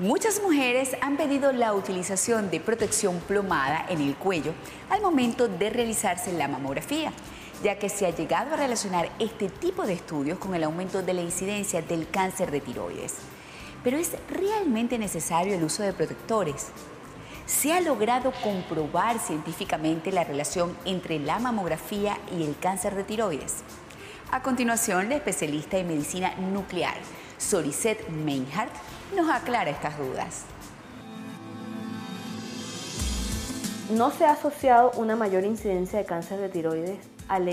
Muchas mujeres han pedido la utilización de protección plomada en el cuello al momento de realizarse la mamografía, ya que se ha llegado a relacionar este tipo de estudios con el aumento de la incidencia del cáncer de tiroides. Pero ¿es realmente necesario el uso de protectores? ¿Se ha logrado comprobar científicamente la relación entre la mamografía y el cáncer de tiroides? A continuación, la especialista en medicina nuclear, Soricet Meinhardt, nos aclara estas dudas. No se ha asociado una mayor incidencia de cáncer de tiroides al,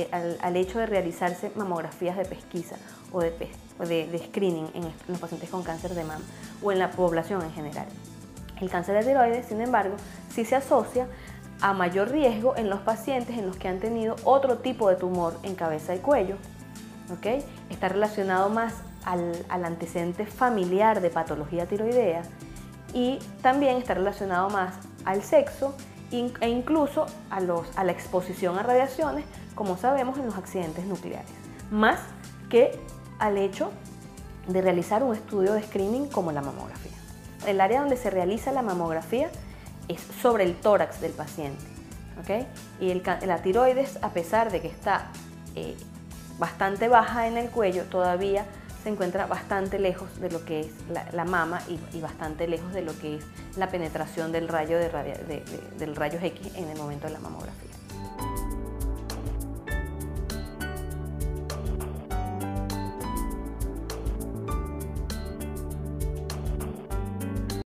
hecho de realizarse mamografías de pesquisa o de, de, screening en los pacientes con cáncer de mama o en la población en general. El cáncer de tiroides, sin embargo, sí se asocia a mayor riesgo en los pacientes en los que han tenido otro tipo de tumor en cabeza y cuello. ¿okay? Está relacionado más al, antecedente familiar de patología tiroidea y también está relacionado más al sexo e incluso a, los, a la exposición a radiaciones, como sabemos en los accidentes nucleares, más que al hecho de realizar un estudio de screening como la mamografía. El área donde se realiza la mamografía es sobre el tórax del paciente. Y el, la tiroides, a pesar de que está eh, bastante baja en el cuello, todavía se encuentra bastante lejos de lo que es la, mama y, bastante lejos de lo que es la penetración del rayo de, del rayos X en el momento de la mamografía.